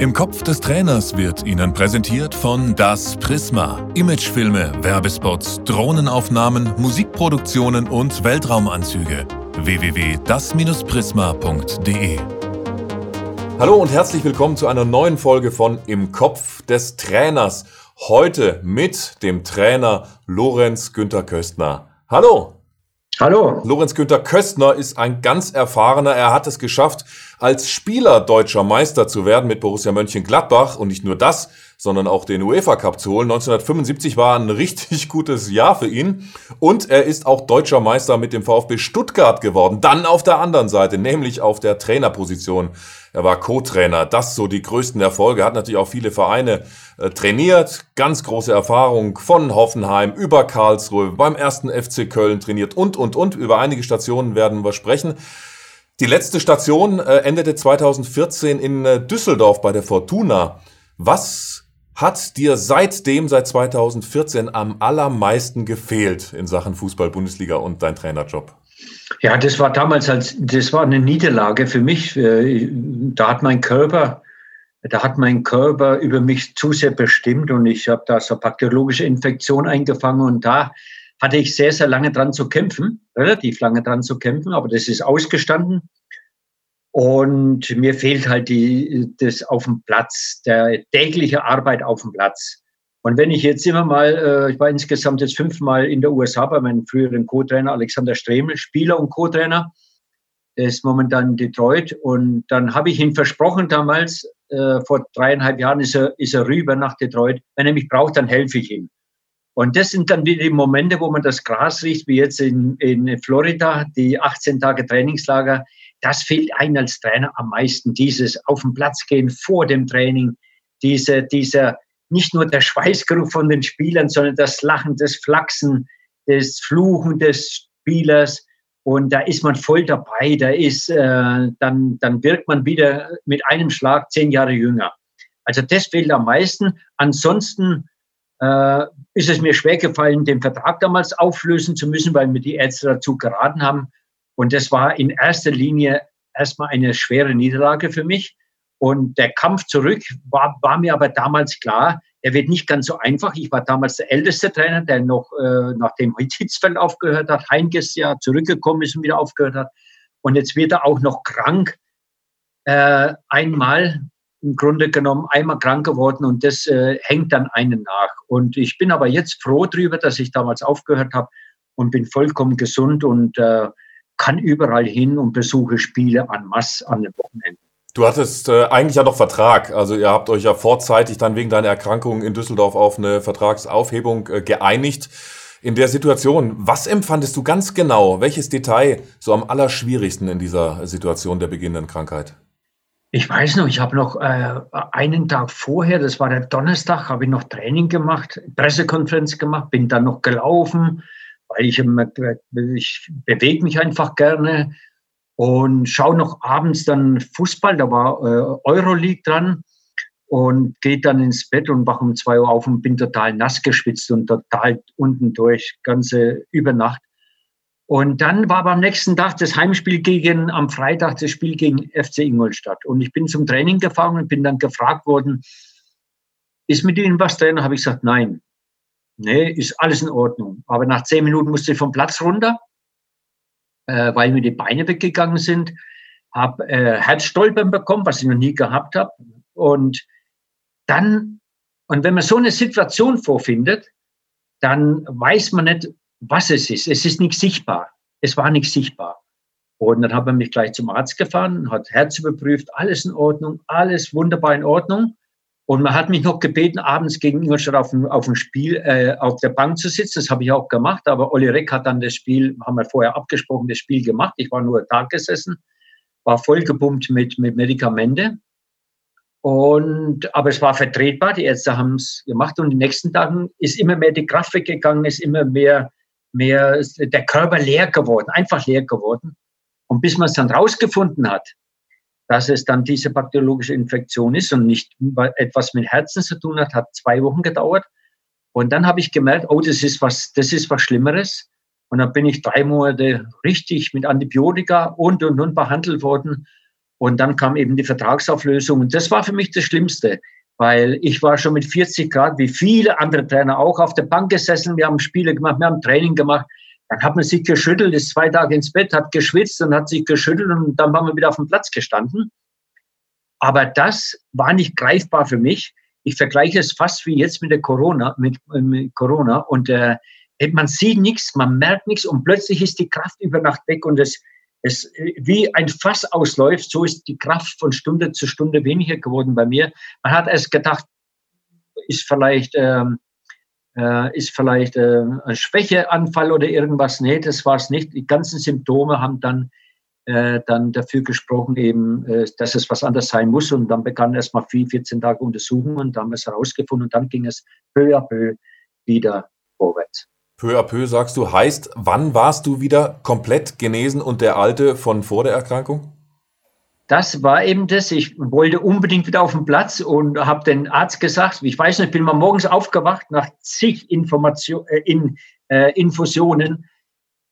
Im Kopf des Trainers wird Ihnen präsentiert von Das Prisma. Imagefilme, Werbespots, Drohnenaufnahmen, Musikproduktionen und Weltraumanzüge. www.das-prisma.de Hallo und herzlich willkommen zu einer neuen Folge von Im Kopf des Trainers. Heute mit dem Trainer Lorenz Günther Köstner. Hallo! Hallo. Lorenz Günther Köstner ist ein ganz erfahrener. Er hat es geschafft, als Spieler deutscher Meister zu werden mit Borussia Mönchengladbach. Und nicht nur das, sondern auch den UEFA Cup zu holen. 1975 war ein richtig gutes Jahr für ihn. Und er ist auch deutscher Meister mit dem VfB Stuttgart geworden. Dann auf der anderen Seite, nämlich auf der Trainerposition. Er war Co-Trainer. Das so die größten Erfolge. Hat natürlich auch viele Vereine äh, trainiert. Ganz große Erfahrung von Hoffenheim über Karlsruhe, beim ersten FC Köln trainiert und, und, und. Über einige Stationen werden wir sprechen. Die letzte Station äh, endete 2014 in äh, Düsseldorf bei der Fortuna. Was hat dir seitdem, seit 2014, am allermeisten gefehlt in Sachen Fußball-Bundesliga und dein Trainerjob? Ja, das war damals als, das war eine Niederlage für mich. Äh, da hat mein Körper, da hat mein Körper über mich zu sehr bestimmt und ich habe da so bakteriologische Infektion eingefangen und da hatte ich sehr, sehr lange dran zu kämpfen, relativ lange dran zu kämpfen, aber das ist ausgestanden. Und mir fehlt halt die, das auf dem Platz, der tägliche Arbeit auf dem Platz. Und wenn ich jetzt immer mal, äh, ich war insgesamt jetzt fünfmal in der USA bei meinem früheren Co-Trainer Alexander Stremel, Spieler und Co-Trainer, der ist momentan in Detroit. Und dann habe ich ihm versprochen damals, äh, vor dreieinhalb Jahren ist er, ist er rüber nach Detroit. Wenn er mich braucht, dann helfe ich ihm. Und das sind dann wieder die Momente, wo man das Gras riecht, wie jetzt in, in Florida, die 18 Tage Trainingslager. Das fehlt einem als Trainer am meisten, dieses auf den Platz gehen vor dem Training, diese, dieser, nicht nur der Schweißgeruch von den Spielern, sondern das Lachen, das Flachsen, das Fluchen des Spielers. Und da ist man voll dabei. Da ist, äh, dann, dann wirkt man wieder mit einem Schlag zehn Jahre jünger. Also das fehlt am meisten. Ansonsten äh, ist es mir schwer gefallen, den Vertrag damals auflösen zu müssen, weil mir die Ärzte dazu geraten haben. Und das war in erster Linie erstmal eine schwere Niederlage für mich. Und der Kampf zurück war, war mir aber damals klar, er wird nicht ganz so einfach. Ich war damals der älteste Trainer, der noch, äh, nachdem Hitzfeld aufgehört hat, Heinkes ja zurückgekommen ist und wieder aufgehört hat. Und jetzt wird er auch noch krank. Äh, einmal im Grunde genommen einmal krank geworden und das äh, hängt dann einen nach. Und ich bin aber jetzt froh darüber, dass ich damals aufgehört habe und bin vollkommen gesund und äh, kann überall hin und besuche Spiele an Mass an den Wochenenden. Du hattest äh, eigentlich ja noch Vertrag. Also ihr habt euch ja vorzeitig dann wegen deiner Erkrankung in Düsseldorf auf eine Vertragsaufhebung äh, geeinigt. In der Situation, was empfandest du ganz genau? Welches Detail so am allerschwierigsten in dieser Situation der beginnenden Krankheit? Ich weiß noch, ich habe noch äh, einen Tag vorher, das war der Donnerstag, habe ich noch Training gemacht, Pressekonferenz gemacht, bin dann noch gelaufen, weil ich, ich bewege mich einfach gerne und schaue noch abends dann Fußball, da war äh, Euroleague dran und gehe dann ins Bett und wache um zwei Uhr auf und bin total nass geschwitzt und total unten durch, ganze Übernacht. Und dann war am nächsten Tag das Heimspiel gegen, am Freitag das Spiel gegen FC Ingolstadt. Und ich bin zum Training gefahren und bin dann gefragt worden, ist mit Ihnen was drin? Habe ich gesagt, nein. Nee, ist alles in Ordnung. Aber nach zehn Minuten musste ich vom Platz runter äh, weil mir die Beine weggegangen sind, habe äh, Herzstolpern bekommen, was ich noch nie gehabt habe. Und dann, und wenn man so eine Situation vorfindet, dann weiß man nicht, was es ist. Es ist nicht sichtbar. Es war nicht sichtbar. Und dann hat man mich gleich zum Arzt gefahren, hat Herz überprüft, alles in Ordnung, alles wunderbar in Ordnung. Und man hat mich noch gebeten, abends gegen Ingolstadt auf dem, auf dem Spiel äh, auf der Bank zu sitzen. Das habe ich auch gemacht. Aber Olli Reck hat dann das Spiel, haben wir vorher abgesprochen, das Spiel gemacht. Ich war nur da gesessen, war vollgepumpt mit, mit Medikamente. Und, aber es war vertretbar. Die Ärzte haben es gemacht. Und den nächsten Tagen ist immer mehr die Kraft weggegangen, ist immer mehr, mehr der Körper leer geworden, einfach leer geworden. Und bis man es dann rausgefunden hat, dass es dann diese bakteriologische Infektion ist und nicht etwas mit Herzen zu tun hat, hat zwei Wochen gedauert. Und dann habe ich gemerkt, oh, das ist was, das ist was Schlimmeres. Und dann bin ich drei Monate richtig mit Antibiotika und und und behandelt worden. Und dann kam eben die Vertragsauflösung. Und das war für mich das Schlimmste, weil ich war schon mit 40 Grad, wie viele andere Trainer auch, auf der Bank gesessen. Wir haben Spiele gemacht, wir haben Training gemacht. Dann hat man sich geschüttelt, ist zwei Tage ins Bett, hat geschwitzt und hat sich geschüttelt und dann waren wir wieder auf dem Platz gestanden. Aber das war nicht greifbar für mich. Ich vergleiche es fast wie jetzt mit der Corona, mit, mit Corona und äh, man sieht nichts, man merkt nichts und plötzlich ist die Kraft über Nacht weg und es, es wie ein Fass ausläuft, so ist die Kraft von Stunde zu Stunde weniger geworden bei mir. Man hat erst gedacht, ist vielleicht ähm, äh, ist vielleicht äh, ein Schwächeanfall oder irgendwas. Nee, das war es nicht. Die ganzen Symptome haben dann, äh, dann dafür gesprochen, eben, äh, dass es was anderes sein muss. Und dann begann erstmal vier, 14 Tage Untersuchungen und dann haben wir es herausgefunden und dann ging es peu à peu wieder vorwärts. Peu à peu sagst du, heißt, wann warst du wieder komplett genesen und der Alte von vor der Erkrankung? Das war eben das. Ich wollte unbedingt wieder auf den Platz und habe den Arzt gesagt, ich weiß nicht, ich bin mal morgens aufgewacht nach zig Information, äh, in, äh, Infusionen.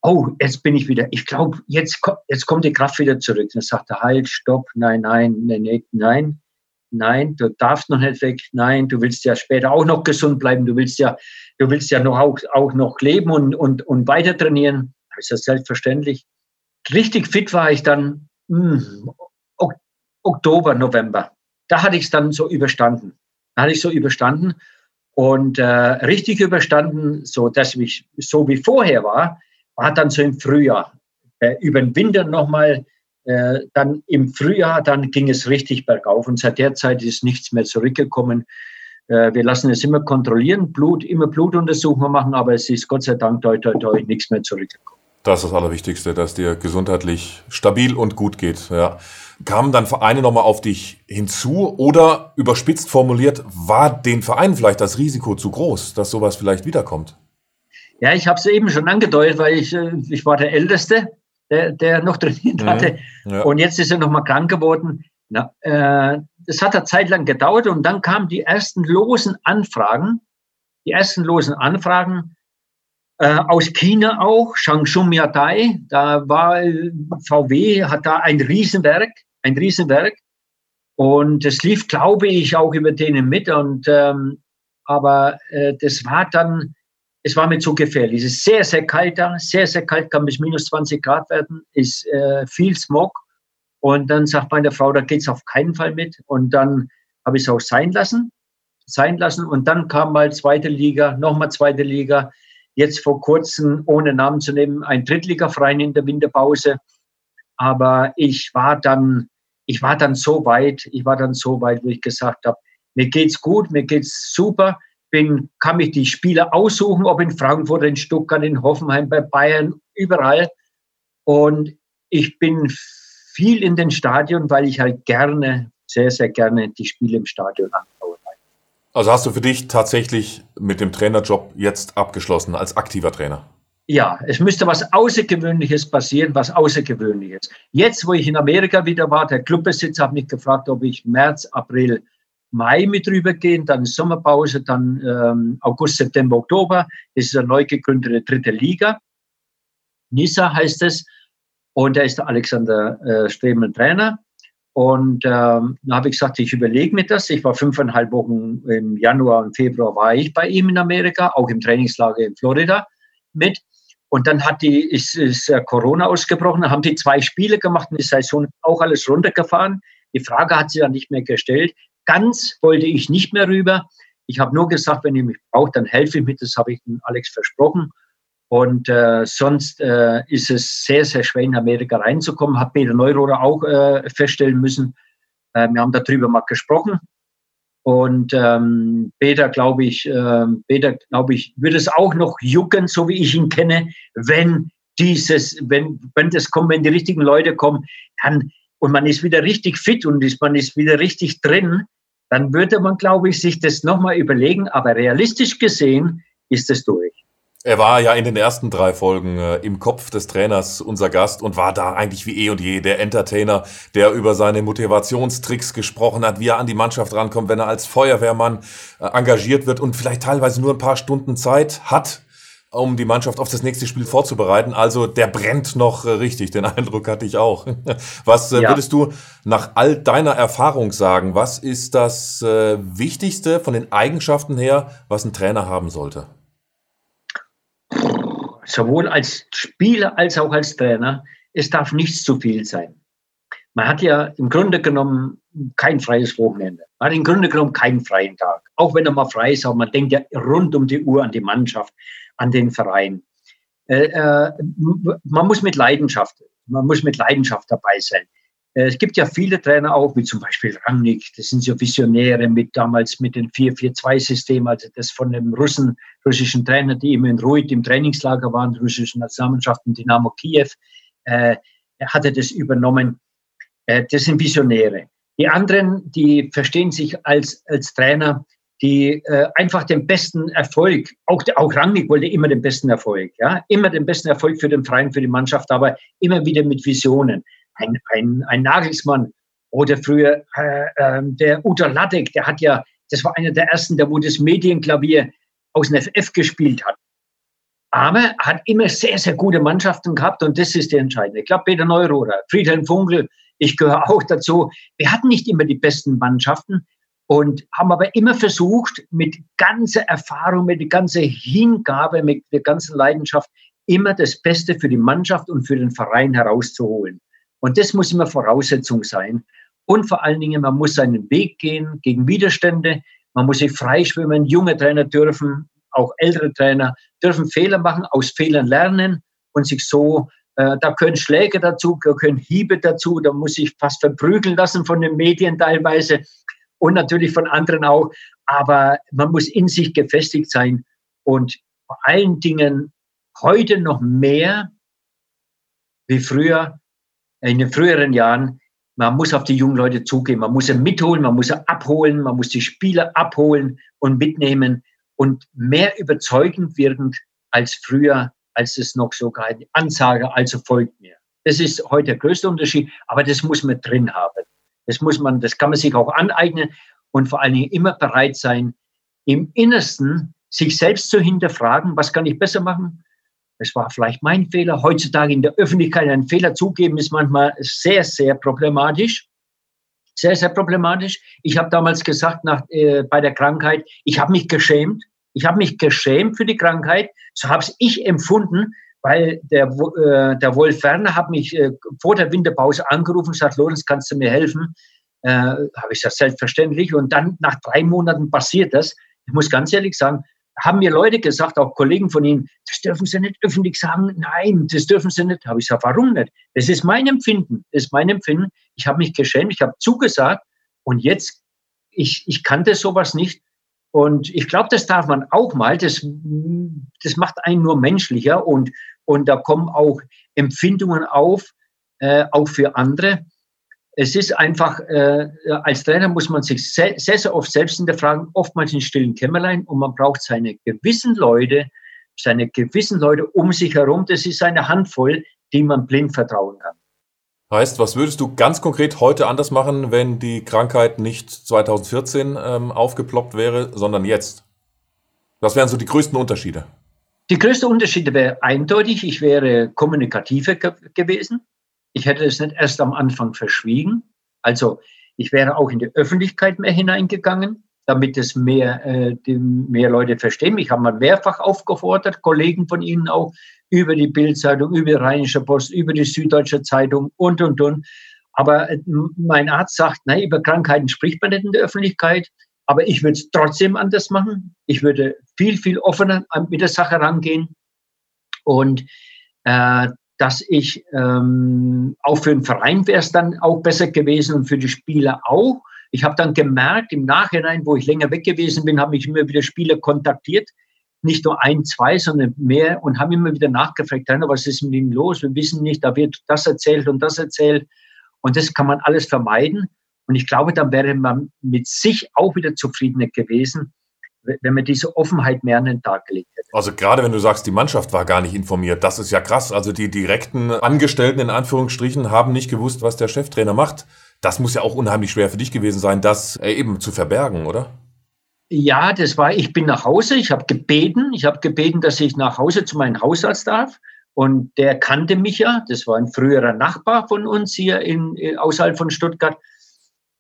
Oh, jetzt bin ich wieder. Ich glaube, jetzt, jetzt kommt die Kraft wieder zurück. Dann sagt er, halt, stopp, nein, nein, nein, nein, nein, du darfst noch nicht weg. Nein, du willst ja später auch noch gesund bleiben. Du willst ja, du willst ja noch auch, auch noch leben und, und, und weiter trainieren. Das ist ja selbstverständlich. Richtig fit war ich dann mh, hm, Oktober, November. Da hatte ich es dann so überstanden. Da hatte ich so überstanden und äh, richtig überstanden, so dass ich so wie vorher war, war dann so im Frühjahr. Äh, über den Winter nochmal, äh, dann im Frühjahr, dann ging es richtig bergauf und seit der Zeit ist nichts mehr zurückgekommen. Äh, wir lassen es immer kontrollieren, Blut, immer Blutuntersuchungen machen, aber es ist Gott sei Dank toi, toi, toi, nichts mehr zurückgekommen. Das ist das Allerwichtigste, dass dir gesundheitlich stabil und gut geht. Ja. Kamen dann Vereine nochmal auf dich hinzu oder überspitzt formuliert, war den Verein vielleicht das Risiko zu groß, dass sowas vielleicht wiederkommt? Ja, ich habe es eben schon angedeutet, weil ich, äh, ich war der Älteste, der, der noch trainiert mhm. hatte. Ja. Und jetzt ist er nochmal krank geworden. Na, äh, das hat eine Zeit lang gedauert und dann kamen die ersten losen Anfragen. Die ersten losen Anfragen äh, aus China auch, Shangshun Miatai, da war äh, VW, hat da ein Riesenwerk, ein Riesenwerk. Und es lief, glaube ich, auch über denen mit. Und, ähm, aber äh, das war dann, es war mir zu gefährlich. Es ist sehr, sehr kalt da, sehr, sehr kalt, kann bis minus 20 Grad werden, ist äh, viel Smog. Und dann sagt meine Frau, da geht's auf keinen Fall mit. Und dann habe ich es auch sein lassen, sein lassen. Und dann kam mal zweite Liga, nochmal zweite Liga jetzt vor kurzem, ohne Namen zu nehmen, ein Drittligaverein in der Winterpause. Aber ich war dann, ich war dann so weit, ich war dann so weit, wo ich gesagt habe, mir geht's gut, mir geht's super, bin, kann mich die Spieler aussuchen, ob in Frankfurt, in Stuttgart, in Hoffenheim, bei Bayern, überall. Und ich bin viel in den Stadion, weil ich halt gerne, sehr, sehr gerne die Spiele im Stadion anschaue. Also hast du für dich tatsächlich mit dem Trainerjob jetzt abgeschlossen als aktiver Trainer? Ja, es müsste was Außergewöhnliches passieren, was Außergewöhnliches. Jetzt, wo ich in Amerika wieder war, der Clubbesitzer hat mich gefragt, ob ich März, April, Mai mit rübergehen, dann Sommerpause, dann ähm, August, September, Oktober. Das ist eine neu gegründete dritte Liga. Nisa heißt es. Und da ist der Alexander äh, Stremel Trainer. Und ähm, dann habe ich gesagt, ich überlege mir das. Ich war fünfeinhalb Wochen im Januar und Februar war ich bei ihm in Amerika, auch im Trainingslager in Florida mit. Und dann hat die, ist, ist Corona ausgebrochen, dann haben die zwei Spiele gemacht und die Saison auch alles runtergefahren. Die Frage hat sie dann nicht mehr gestellt. Ganz wollte ich nicht mehr rüber. Ich habe nur gesagt, wenn ihr mich braucht, dann helfe ich mit. Das habe ich dem Alex versprochen. Und äh, sonst äh, ist es sehr, sehr schwer, in Amerika reinzukommen. Hat Peter Neurohrer auch äh, feststellen müssen. Äh, wir haben darüber mal gesprochen. Und ähm, Peter, glaube ich, äh, Peter, glaube ich, würde es auch noch jucken, so wie ich ihn kenne, wenn dieses, wenn, wenn das kommt, wenn die richtigen Leute kommen, dann, und man ist wieder richtig fit und ist, man ist wieder richtig drin, dann würde man, glaube ich, sich das nochmal überlegen. Aber realistisch gesehen ist es durch. Er war ja in den ersten drei Folgen äh, im Kopf des Trainers unser Gast und war da eigentlich wie eh und je der Entertainer, der über seine Motivationstricks gesprochen hat, wie er an die Mannschaft rankommt, wenn er als Feuerwehrmann äh, engagiert wird und vielleicht teilweise nur ein paar Stunden Zeit hat um die Mannschaft auf das nächste Spiel vorzubereiten. Also der brennt noch äh, richtig, den Eindruck hatte ich auch. Was äh, ja. würdest du nach all deiner Erfahrung sagen? Was ist das äh, Wichtigste von den Eigenschaften her, was ein Trainer haben sollte? Sowohl als Spieler als auch als Trainer, es darf nicht zu viel sein. Man hat ja im Grunde genommen kein freies Wochenende. Man hat im Grunde genommen keinen freien Tag. Auch wenn er mal frei ist, aber man denkt ja rund um die Uhr an die Mannschaft an den Verein. Äh, äh, man muss mit Leidenschaft, man muss mit Leidenschaft dabei sein. Äh, es gibt ja viele Trainer auch, wie zum Beispiel Rangnick, das sind so Visionäre mit damals mit dem 4-4-2-System, also das von dem Russen, russischen Trainer, die immer in Ruid im Trainingslager waren, russischen Nationalmannschaften Dynamo Kiew, äh, hatte das übernommen. Äh, das sind Visionäre. Die anderen, die verstehen sich als, als Trainer die äh, einfach den besten Erfolg, auch, auch Rangnick wollte immer den besten Erfolg, ja, immer den besten Erfolg für den Verein, für die Mannschaft, aber immer wieder mit Visionen. Ein, ein, ein Nagelsmann oder früher äh, äh, der Uta Ladek, der hat ja, das war einer der ersten, der wo das Medienklavier aus dem FF gespielt hat. Aber hat immer sehr, sehr gute Mannschaften gehabt und das ist der Entscheidende. Ich glaube, Peter Neurohrer, Friedhelm Funkel, ich gehöre auch dazu. Wir hatten nicht immer die besten Mannschaften, und haben aber immer versucht, mit ganzer Erfahrung, mit ganzer Hingabe, mit der ganzen Leidenschaft, immer das Beste für die Mannschaft und für den Verein herauszuholen. Und das muss immer Voraussetzung sein. Und vor allen Dingen, man muss seinen Weg gehen gegen Widerstände. Man muss sich freischwimmen. Junge Trainer dürfen, auch ältere Trainer dürfen Fehler machen, aus Fehlern lernen und sich so, äh, da können Schläge dazu, da können Hiebe dazu, da muss ich fast verprügeln lassen von den Medien teilweise und natürlich von anderen auch. Aber man muss in sich gefestigt sein und vor allen Dingen heute noch mehr wie früher, in den früheren Jahren, man muss auf die jungen Leute zugehen, man muss sie mitholen, man muss sie abholen, man muss die Spieler abholen und mitnehmen und mehr überzeugend wirkend als früher, als es noch sogar eine Ansage, also folgt mir. Das ist heute der größte Unterschied, aber das muss man drin haben. Das muss man, das kann man sich auch aneignen und vor allen Dingen immer bereit sein, im Innersten sich selbst zu hinterfragen, was kann ich besser machen? Das war vielleicht mein Fehler. Heutzutage in der Öffentlichkeit einen Fehler zugeben, ist manchmal sehr, sehr problematisch. Sehr, sehr problematisch. Ich habe damals gesagt, nach, äh, bei der Krankheit, ich habe mich geschämt. Ich habe mich geschämt für die Krankheit. So habe ich empfunden, weil der, äh, der Wolf Werner hat mich äh, vor der Winterpause angerufen und gesagt, Lorenz, kannst du mir helfen? Äh, Habe ich gesagt, selbstverständlich. Und dann nach drei Monaten passiert das. Ich muss ganz ehrlich sagen, haben mir Leute gesagt, auch Kollegen von Ihnen, das dürfen Sie nicht öffentlich sagen. Nein, das dürfen Sie nicht. Habe ich gesagt, warum nicht? Das ist mein Empfinden. Das ist mein Empfinden. Ich habe mich geschämt, ich habe zugesagt und jetzt, ich, ich kannte sowas nicht. Und ich glaube, das darf man auch mal. Das, das macht einen nur menschlicher und, und da kommen auch Empfindungen auf, äh, auch für andere. Es ist einfach, äh, als Trainer muss man sich sehr, sehr, sehr oft selbst hinterfragen, oftmals in stillen Kämmerlein und man braucht seine gewissen Leute, seine gewissen Leute um sich herum. Das ist eine Handvoll, die man blind vertrauen kann. Heißt, was würdest du ganz konkret heute anders machen, wenn die Krankheit nicht 2014 ähm, aufgeploppt wäre, sondern jetzt? Was wären so die größten Unterschiede? Die größte Unterschiede wäre eindeutig, ich wäre kommunikativer ge gewesen. Ich hätte es nicht erst am Anfang verschwiegen. Also ich wäre auch in die Öffentlichkeit mehr hineingegangen, damit es mehr, äh, mehr Leute verstehen. Ich habe mal mehrfach aufgefordert, Kollegen von Ihnen auch, über die Bildzeitung, über die Rheinische Post, über die Süddeutsche Zeitung und, und, und. Aber äh, mein Arzt sagt, nein, über Krankheiten spricht man nicht in der Öffentlichkeit. Aber ich würde es trotzdem anders machen. Ich würde viel, viel offener mit der Sache rangehen. Und äh, dass ich ähm, auch für den Verein wäre es dann auch besser gewesen und für die Spieler auch. Ich habe dann gemerkt, im Nachhinein, wo ich länger weg gewesen bin, haben mich immer wieder Spieler kontaktiert. Nicht nur ein, zwei, sondern mehr und haben immer wieder nachgefragt, was ist mit ihnen los? Wir wissen nicht, da wird das erzählt und das erzählt. Und das kann man alles vermeiden. Und ich glaube, dann wäre man mit sich auch wieder zufriedener gewesen, wenn man diese Offenheit mehr an den Tag gelegt hätte. Also gerade wenn du sagst, die Mannschaft war gar nicht informiert, das ist ja krass. Also die direkten Angestellten in Anführungsstrichen haben nicht gewusst, was der Cheftrainer macht. Das muss ja auch unheimlich schwer für dich gewesen sein, das äh, eben zu verbergen, oder? ja, das war, ich bin nach Hause, ich habe gebeten, ich habe gebeten, dass ich nach Hause zu meinem Hausarzt darf. Und der kannte mich ja, das war ein früherer Nachbar von uns hier in, in außerhalb von Stuttgart.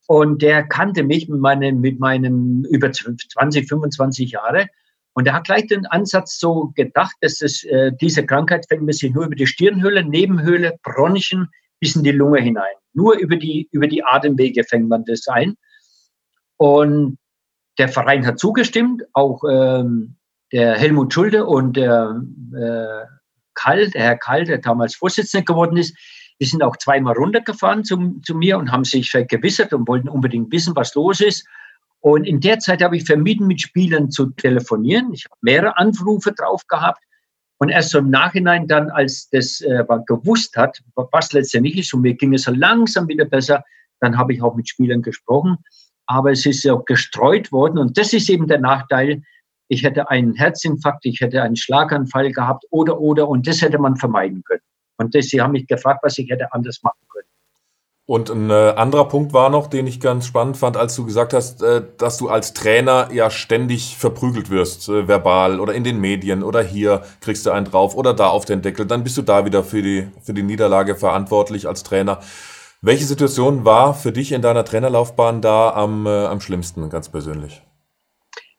Und der kannte mich mit meinem, mit meinem über 20, 25 Jahre. Und er hat gleich den Ansatz so gedacht, dass es, äh, diese Krankheit fängt man sich nur über die Stirnhöhle, Nebenhöhle, Bronchien bis in die Lunge hinein. Nur über die, über die Atemwege fängt man das ein. Und der Verein hat zugestimmt, auch ähm, der Helmut Schulde und der äh, Kall, der Herr Kall, der damals Vorsitzender geworden ist, die sind auch zweimal runtergefahren zu, zu mir und haben sich vergewissert und wollten unbedingt wissen, was los ist. Und in der Zeit habe ich vermieden, mit Spielern zu telefonieren. Ich habe mehrere Anrufe drauf gehabt. Und erst so im Nachhinein dann, als das äh, gewusst hat, was letztendlich ist, und mir ging es so langsam wieder besser, dann habe ich auch mit Spielern gesprochen. Aber es ist ja gestreut worden. Und das ist eben der Nachteil. Ich hätte einen Herzinfarkt, ich hätte einen Schlaganfall gehabt oder, oder. Und das hätte man vermeiden können. Und das, sie haben mich gefragt, was ich hätte anders machen können. Und ein äh, anderer Punkt war noch, den ich ganz spannend fand, als du gesagt hast, äh, dass du als Trainer ja ständig verprügelt wirst, äh, verbal oder in den Medien oder hier kriegst du einen drauf oder da auf den Deckel. Dann bist du da wieder für die, für die Niederlage verantwortlich als Trainer. Welche Situation war für dich in deiner Trainerlaufbahn da am, am schlimmsten, ganz persönlich?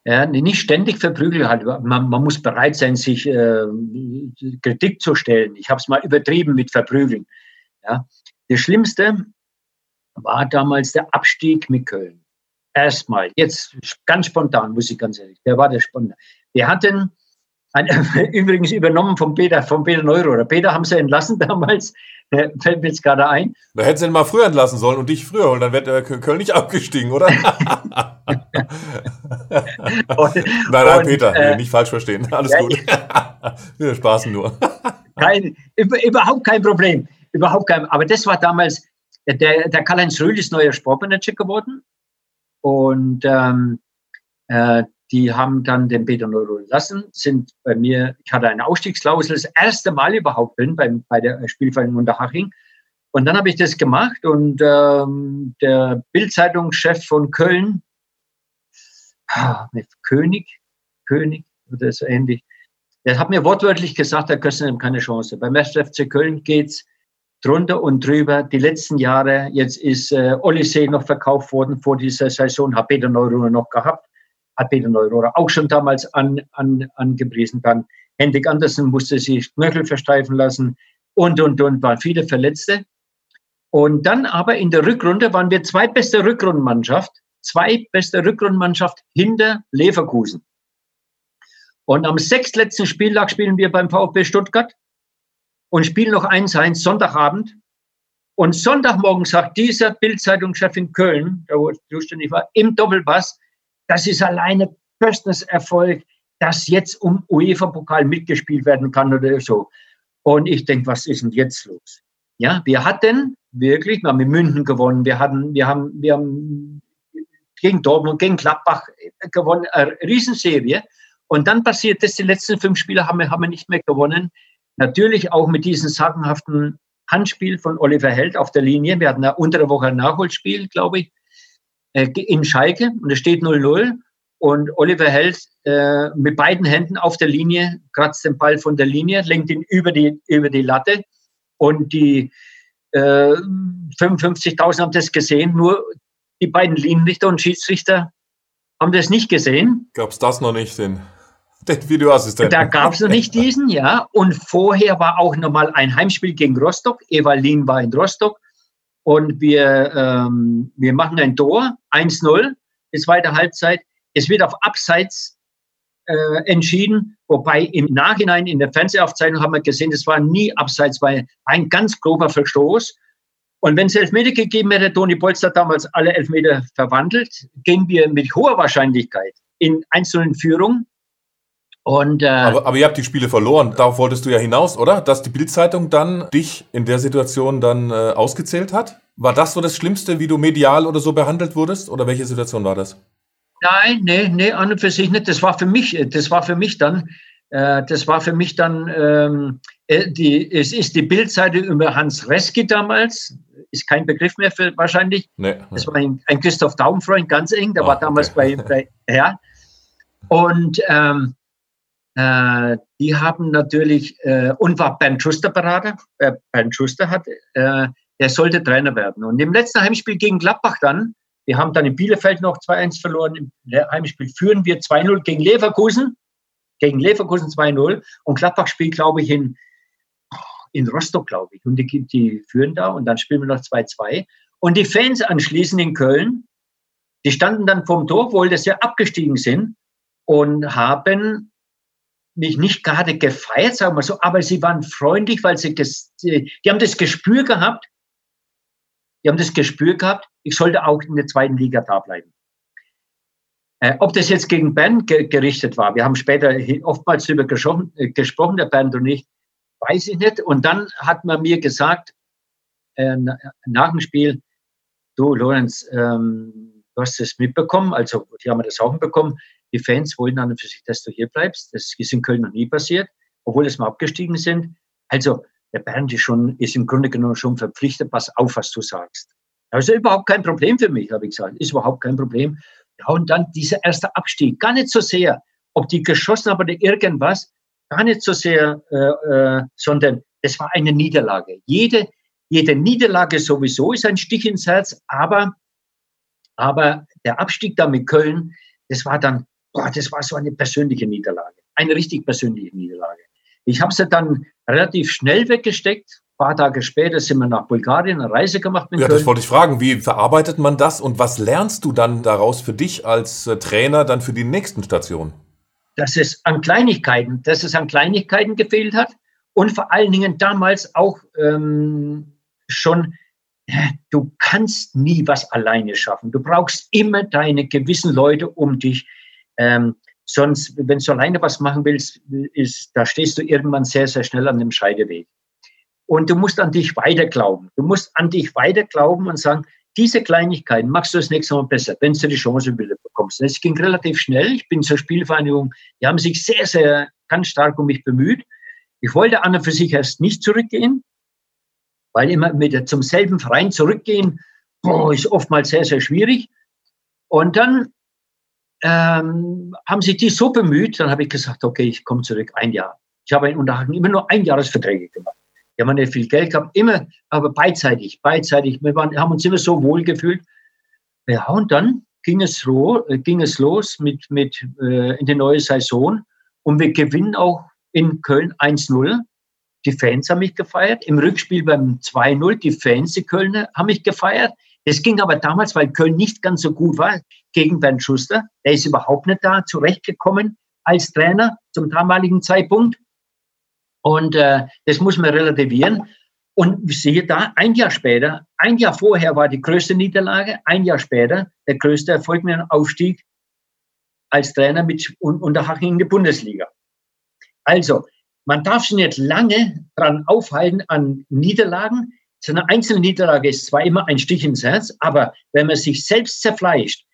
Ja, nicht ständig verprügeln. Halt. Man, man, muss bereit sein, sich äh, Kritik zu stellen. Ich habe es mal übertrieben mit Verprügeln. Ja. Das Schlimmste war damals der Abstieg mit Köln. Erstmal, jetzt ganz spontan, muss ich ganz ehrlich, der war der spontan. Wir hatten, übrigens übernommen von Peter, von Peter Neurohrer. Peter haben sie entlassen damals, der fällt mir jetzt gerade ein. Da hätten sie ihn mal früher entlassen sollen und dich früher holen, dann wäre Köln nicht abgestiegen, oder? und, nein, nein, und, Peter, äh, nicht falsch verstehen. Alles ja, gut. Wir spaßen nur. Kein, überhaupt kein Problem. Überhaupt kein, aber das war damals, der, der Karl-Heinz Rühl ist neuer Sportmanager geworden. Und ähm, äh, die haben dann den Peter Neuro lassen, sind bei mir, ich hatte eine Ausstiegsklausel, das erste Mal überhaupt bin bei, bei der Spielvereinigung Unterhaching. Und dann habe ich das gemacht und ähm, der Bildzeitungschef von Köln, ah, König, König oder so ähnlich, der hat mir wortwörtlich gesagt, der Kösten keine Chance. Beim FC Köln geht's drunter und drüber. Die letzten Jahre, jetzt ist äh, Odyssee noch verkauft worden vor dieser Saison, hat Peter Neururer noch gehabt, hat Peter Neururer auch schon damals an, an, angepriesen. Dann Hendrik Andersen musste sich Knöchel versteifen lassen und, und, und, waren viele Verletzte. Und dann aber in der Rückrunde waren wir zweitbeste Rückrundenmannschaft, zweitbeste Rückrundenmannschaft hinter Leverkusen. Und am sechstletzten Spieltag spielen wir beim VfB Stuttgart und spielen noch 1-1 Sonntagabend. Und Sonntagmorgen sagt dieser Bildzeitungschef in Köln, der zuständig war, im Doppelpass, das ist alleine Pöstners Erfolg, dass jetzt um UEFA-Pokal mitgespielt werden kann oder so. Und ich denke, was ist denn jetzt los? Ja, wir hatten wirklich, wir haben in München gewonnen, wir hatten, wir haben, wir haben gegen Dortmund, gegen Gladbach gewonnen, eine Riesenserie. Und dann passiert das, die letzten fünf Spiele haben wir, haben wir nicht mehr gewonnen. Natürlich auch mit diesem sagenhaften Handspiel von Oliver Held auf der Linie. Wir hatten eine untere Woche ein Nachholspiel, glaube ich, äh, in Schalke und es steht 0-0. Und Oliver Held äh, mit beiden Händen auf der Linie, kratzt den Ball von der Linie, lenkt ihn über die, über die Latte. Und die äh, 55.000 haben das gesehen, nur die beiden Linienrichter und Schiedsrichter haben das nicht gesehen. Gab es das noch nicht, den den Videoassistenten. Da gab es noch nicht diesen, ja. Und vorher war auch nochmal ein Heimspiel gegen Rostock. Evalin war in Rostock. Und wir, ähm, wir machen ein Tor, 1-0, die zweite Halbzeit. Es wird auf Abseits äh, entschieden, wobei im Nachhinein in der Fernsehaufzeichnung haben wir gesehen, das war nie Abseits, weil ein ganz grober Verstoß. Und wenn es Elfmeter gegeben hätte, Toni Polster damals alle Elfmeter verwandelt, gehen wir mit hoher Wahrscheinlichkeit in einzelnen Führung. Und, äh, aber, aber ihr habt die Spiele verloren. Darauf wolltest du ja hinaus, oder? Dass die Bildzeitung dann dich in der Situation dann äh, ausgezählt hat? War das so das Schlimmste, wie du medial oder so behandelt wurdest? Oder welche Situation war das? Nein, nee, nee, an und für sich nicht. Das war für mich, das war für mich dann, äh, das war für mich dann, ähm, äh, die, es ist die Bildseite über Hans Reski damals, ist kein Begriff mehr für wahrscheinlich. Nee, das war ein, ein Christoph Daumfreund, ganz eng, der ah, war damals okay. bei, bei, ja, Und ähm, äh, die haben natürlich, äh, und war Bernd Schuster Berater. Äh, Bernd Schuster hat, äh, der sollte Trainer werden. Und im letzten Heimspiel gegen Gladbach dann, wir haben dann in Bielefeld noch 2-1 verloren. Im Heimspiel führen wir 2-0 gegen Leverkusen. Gegen Leverkusen 2-0. Und Gladbach spielt, glaube ich, in, in Rostock, glaube ich. Und die, die führen da und dann spielen wir noch 2-2. Und die Fans anschließend in Köln, die standen dann vorm Tor, obwohl das ja abgestiegen sind und haben mich nicht gerade gefeiert, sagen wir so, aber sie waren freundlich, weil sie, die haben das Gespür gehabt, die haben das Gespür gehabt, ich sollte auch in der zweiten Liga da bleiben. Äh, ob das jetzt gegen Bern ge gerichtet war, wir haben später oftmals darüber gesprochen, äh, gesprochen, der Bernd und ich, weiß ich nicht. Und dann hat man mir gesagt, äh, nach dem Spiel, du Lorenz, ähm, du hast es mitbekommen, also die haben das auch mitbekommen, die Fans wollen an und für sich, dass du hier bleibst. Das ist in Köln noch nie passiert, obwohl es mal abgestiegen sind. Also der Bernd ist, schon, ist im Grunde genommen schon verpflichtet, pass auf, was du sagst. Also überhaupt kein Problem für mich, habe ich gesagt. Ist überhaupt kein Problem. Ja, und dann dieser erste Abstieg. Gar nicht so sehr, ob die geschossen haben oder irgendwas, gar nicht so sehr, äh, äh, sondern es war eine Niederlage. Jede, jede Niederlage sowieso ist ein Stich ins Herz, aber, aber der Abstieg da mit Köln, das war dann, boah, das war so eine persönliche Niederlage. Eine richtig persönliche Niederlage. Ich habe sie dann relativ schnell weggesteckt. Ein paar Tage später sind wir nach Bulgarien eine Reise gemacht. Ja, Köln. das wollte ich fragen. Wie verarbeitet man das und was lernst du dann daraus für dich als äh, Trainer dann für die nächsten Stationen? Dass es an Kleinigkeiten, dass es an Kleinigkeiten gefehlt hat und vor allen Dingen damals auch ähm, schon du kannst nie was alleine schaffen. Du brauchst immer deine gewissen Leute um dich. Ähm, Sonst, wenn du alleine was machen willst, ist, da stehst du irgendwann sehr, sehr schnell an dem Scheideweg. Und du musst an dich weiter glauben. Du musst an dich weiter glauben und sagen, diese Kleinigkeiten machst du das nächste Mal besser, wenn du die Chance bekommst. Es ging relativ schnell. Ich bin zur Spielvereinigung. Die haben sich sehr, sehr ganz stark um mich bemüht. Ich wollte an und für sich erst nicht zurückgehen, weil immer mit zum selben Verein zurückgehen, boah, ist oftmals sehr, sehr schwierig. Und dann ähm, haben sich die so bemüht, dann habe ich gesagt, okay, ich komme zurück, ein Jahr. Ich habe in Unterhaken immer nur Einjahresverträge gemacht. Die haben nicht viel Geld gehabt, immer, aber beidseitig, beidseitig. Wir waren, haben uns immer so wohl gefühlt. Ja, und dann ging es, roh, äh, ging es los mit, mit äh, in die neue Saison und wir gewinnen auch in Köln 1-0. Die Fans haben mich gefeiert. Im Rückspiel beim 2-0, die Fans, die Kölner, haben mich gefeiert. Das ging aber damals, weil Köln nicht ganz so gut war, gegen Bernd Schuster. Der ist überhaupt nicht da zurechtgekommen als Trainer zum damaligen Zeitpunkt. Und äh, das muss man relativieren. Und siehe da, ein Jahr später, ein Jahr vorher war die größte Niederlage, ein Jahr später der größte Erfolg mit einem Aufstieg als Trainer mit Unterhaching in die Bundesliga. Also, man darf sich nicht lange daran aufhalten an Niederlagen, so eine einzelne Niederlage ist zwar immer ein Stich ins Herz, aber wenn man sich selbst zerfleischt,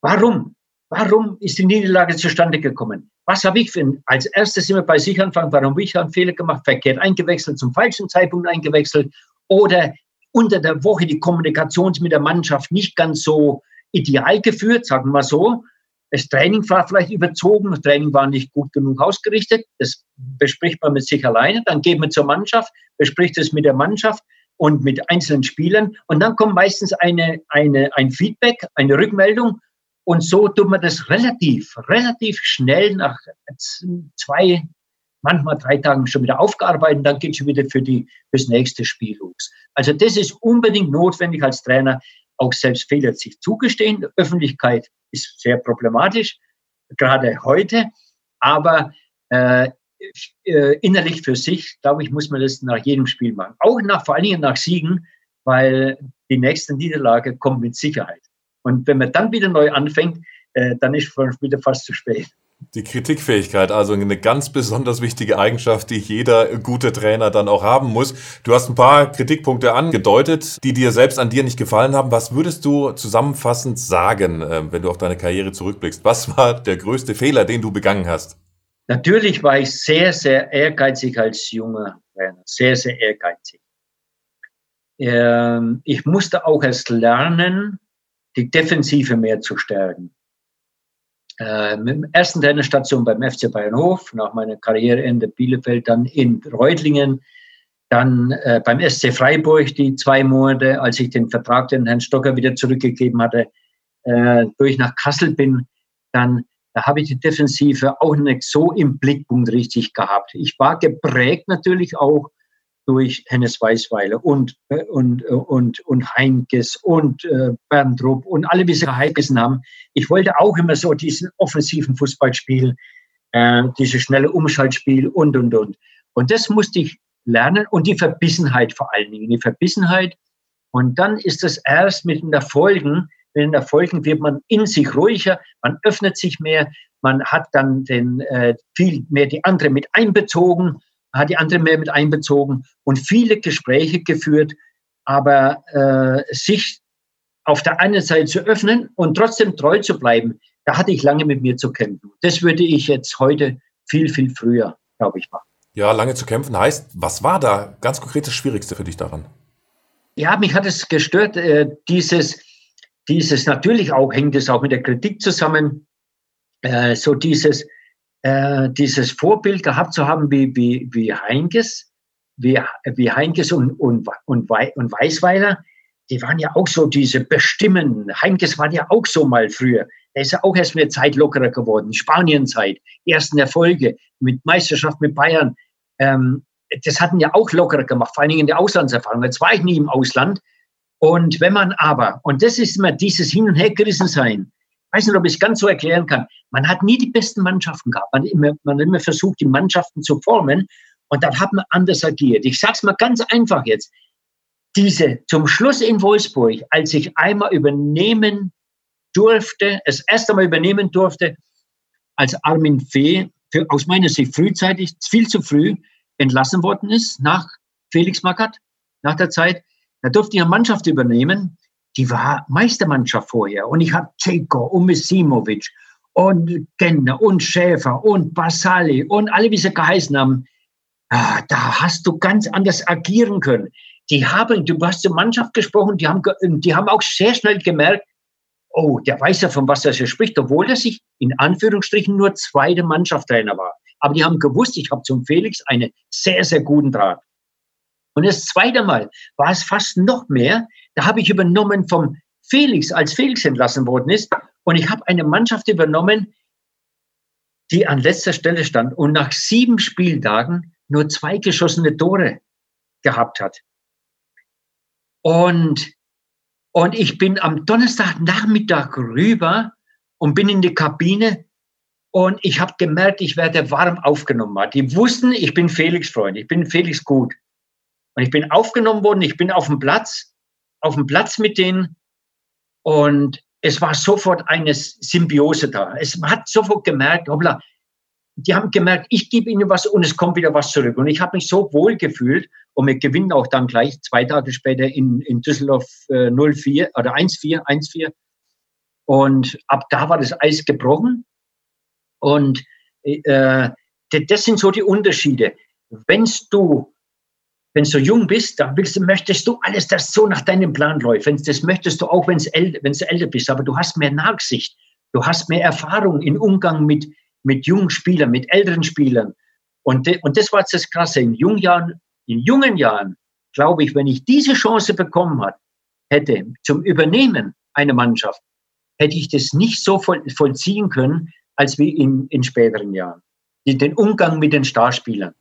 warum? Warum ist die Niederlage zustande gekommen? Was habe ich für, als erstes immer bei sich anfangen, warum habe ich einen Fehler gemacht, verkehrt eingewechselt, zum falschen Zeitpunkt eingewechselt oder unter der Woche die Kommunikation mit der Mannschaft nicht ganz so ideal geführt, sagen wir so. Das Training war vielleicht überzogen, das Training war nicht gut genug ausgerichtet. Das bespricht man mit sich alleine. Dann geht man zur Mannschaft, bespricht es mit der Mannschaft und mit einzelnen Spielern. Und dann kommt meistens eine, eine, ein Feedback, eine Rückmeldung. Und so tut man das relativ, relativ schnell nach zwei, manchmal drei Tagen schon wieder aufgearbeitet. Dann geht es wieder für die, fürs nächste Spiel los. Also das ist unbedingt notwendig als Trainer, auch selbst Fehler sich zugestehen. Die Öffentlichkeit ist sehr problematisch, gerade heute. Aber äh, äh, innerlich für sich, glaube ich, muss man das nach jedem Spiel machen. Auch nach, vor allen Dingen nach Siegen, weil die nächste Niederlage kommt mit Sicherheit. Und wenn man dann wieder neu anfängt, äh, dann ist es wieder fast zu spät. Die Kritikfähigkeit, also eine ganz besonders wichtige Eigenschaft, die jeder gute Trainer dann auch haben muss. Du hast ein paar Kritikpunkte angedeutet, die dir selbst an dir nicht gefallen haben. Was würdest du zusammenfassend sagen, äh, wenn du auf deine Karriere zurückblickst? Was war der größte Fehler, den du begangen hast? Natürlich war ich sehr, sehr ehrgeizig als junger Trainer, sehr, sehr ehrgeizig. Ähm, ich musste auch erst lernen, die Defensive mehr zu stärken. äh, mit der ersten Trainerstation beim FC Bayernhof, nach meiner Karriereende Bielefeld, dann in Reutlingen, dann äh, beim SC Freiburg die zwei Monate, als ich den Vertrag den Herrn Stocker wieder zurückgegeben hatte, äh, durch nach Kassel bin, dann da habe ich die Defensive auch nicht so im Blickpunkt richtig gehabt. Ich war geprägt natürlich auch durch Hennes Weißweiler und, äh, und, äh, und, und Heinkes und äh, Berndrup und alle, wie sie geheißen haben. Ich wollte auch immer so diesen offensiven Fußball spielen, äh, dieses schnelle Umschaltspiel und, und, und. Und das musste ich lernen und die Verbissenheit vor allen Dingen, die Verbissenheit. Und dann ist es erst mit den Erfolgen, mit den Erfolgen wird man in sich ruhiger, man öffnet sich mehr, man hat dann den, äh, viel mehr die andere mit einbezogen, hat die andere mehr mit einbezogen und viele Gespräche geführt, aber äh, sich auf der einen Seite zu öffnen und trotzdem treu zu bleiben, da hatte ich lange mit mir zu kämpfen. Das würde ich jetzt heute viel, viel früher, glaube ich, machen. Ja, lange zu kämpfen heißt, was war da ganz konkret das Schwierigste für dich daran? Ja, mich hat es gestört, äh, dieses, dieses, natürlich auch hängt es auch mit der Kritik zusammen, äh, so dieses, äh, dieses Vorbild gehabt zu haben wie, wie, wie Heinkes, wie, wie Heinkes und, und, und, und Weißweiler, die waren ja auch so diese Bestimmen. Heinkes war ja auch so mal früher. Er ist ja auch erst mit Zeit lockerer geworden. Spanienzeit, ersten Erfolge mit Meisterschaft mit Bayern ähm, das hatten ja auch lockerer gemacht, vor allen Dingen in der Auslandserfahrung. Jetzt war ich nie im Ausland. Und wenn man aber, und das ist immer dieses Hin- und Hergerissen sein, ich weiß nicht, ob ich es ganz so erklären kann, man hat nie die besten Mannschaften gehabt. Man, immer, man hat immer versucht, die Mannschaften zu formen und dann hat man anders agiert. Ich sage es mal ganz einfach jetzt. Diese zum Schluss in Wolfsburg, als ich einmal übernehmen durfte, das erste Mal übernehmen durfte, als Armin Fee für, aus meiner Sicht frühzeitig, viel zu früh entlassen worden ist nach Felix Magath, nach der Zeit. Da durfte ich eine Mannschaft übernehmen, die war Meistermannschaft vorher. Und ich habe Ceko und Misimovic und Genner und Schäfer und Basali und alle, wie sie geheißen haben. Ah, da hast du ganz anders agieren können. Die haben, du hast zur Mannschaft gesprochen, die haben, die haben auch sehr schnell gemerkt, oh, der weiß ja, von was er hier spricht, obwohl er sich in Anführungsstrichen nur zweite Mannschaftstrainer war. Aber die haben gewusst, ich habe zum Felix einen sehr, sehr guten Draht. Und das zweite Mal war es fast noch mehr. Da habe ich übernommen vom Felix, als Felix entlassen worden ist. Und ich habe eine Mannschaft übernommen, die an letzter Stelle stand und nach sieben Spieltagen nur zwei geschossene Tore gehabt hat. Und und ich bin am Donnerstagnachmittag rüber und bin in die Kabine und ich habe gemerkt, ich werde warm aufgenommen. Die wussten, ich bin Felix Freund, ich bin Felix gut. Und ich bin aufgenommen worden, ich bin auf dem Platz, auf dem Platz mit denen und es war sofort eine Symbiose da. Es hat sofort gemerkt, hoppla, die haben gemerkt, ich gebe ihnen was und es kommt wieder was zurück. Und ich habe mich so wohl gefühlt und wir gewinnen auch dann gleich zwei Tage später in, in Düsseldorf äh, 0-4 oder 1-4, 1-4. Und ab da war das Eis gebrochen. Und äh, das sind so die Unterschiede. Wenn du wenn du jung bist, dann willst, möchtest du alles, das so nach deinem Plan läuft. Das möchtest du auch, wenn du älter bist. Aber du hast mehr Nachsicht. Du hast mehr Erfahrung im Umgang mit, mit jungen Spielern, mit älteren Spielern. Und, de, und das war das Krasse. In jungen Jahren, in jungen Jahren, glaube ich, wenn ich diese Chance bekommen hat, hätte zum Übernehmen einer Mannschaft, hätte ich das nicht so voll, vollziehen können, als wie in, in späteren Jahren. Den Umgang mit den Starspielern.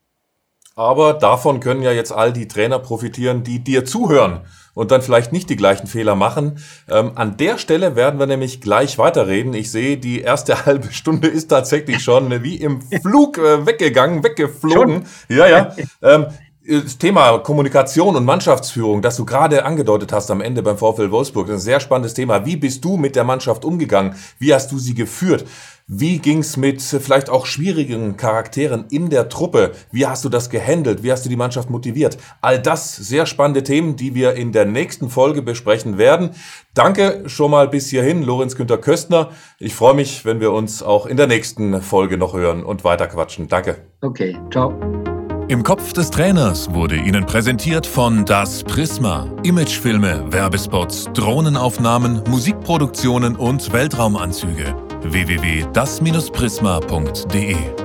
Aber davon können ja jetzt all die Trainer profitieren, die dir zuhören und dann vielleicht nicht die gleichen Fehler machen. Ähm, an der Stelle werden wir nämlich gleich weiterreden. Ich sehe, die erste halbe Stunde ist tatsächlich schon wie im Flug äh, weggegangen, weggeflogen. Schon? Ja, ja. Ähm, das Thema Kommunikation und Mannschaftsführung, das du gerade angedeutet hast am Ende beim VfL Wolfsburg, das ist ein sehr spannendes Thema. Wie bist du mit der Mannschaft umgegangen? Wie hast du sie geführt? Wie ging's mit vielleicht auch schwierigen Charakteren in der Truppe? Wie hast du das gehandelt? Wie hast du die Mannschaft motiviert? All das sehr spannende Themen, die wir in der nächsten Folge besprechen werden. Danke schon mal bis hierhin, Lorenz Günther Köstner. Ich freue mich, wenn wir uns auch in der nächsten Folge noch hören und weiter quatschen. Danke. Okay, ciao. Im Kopf des Trainers wurde Ihnen präsentiert von Das Prisma. Imagefilme, Werbespots, Drohnenaufnahmen, Musikproduktionen und Weltraumanzüge. www.das-prisma.de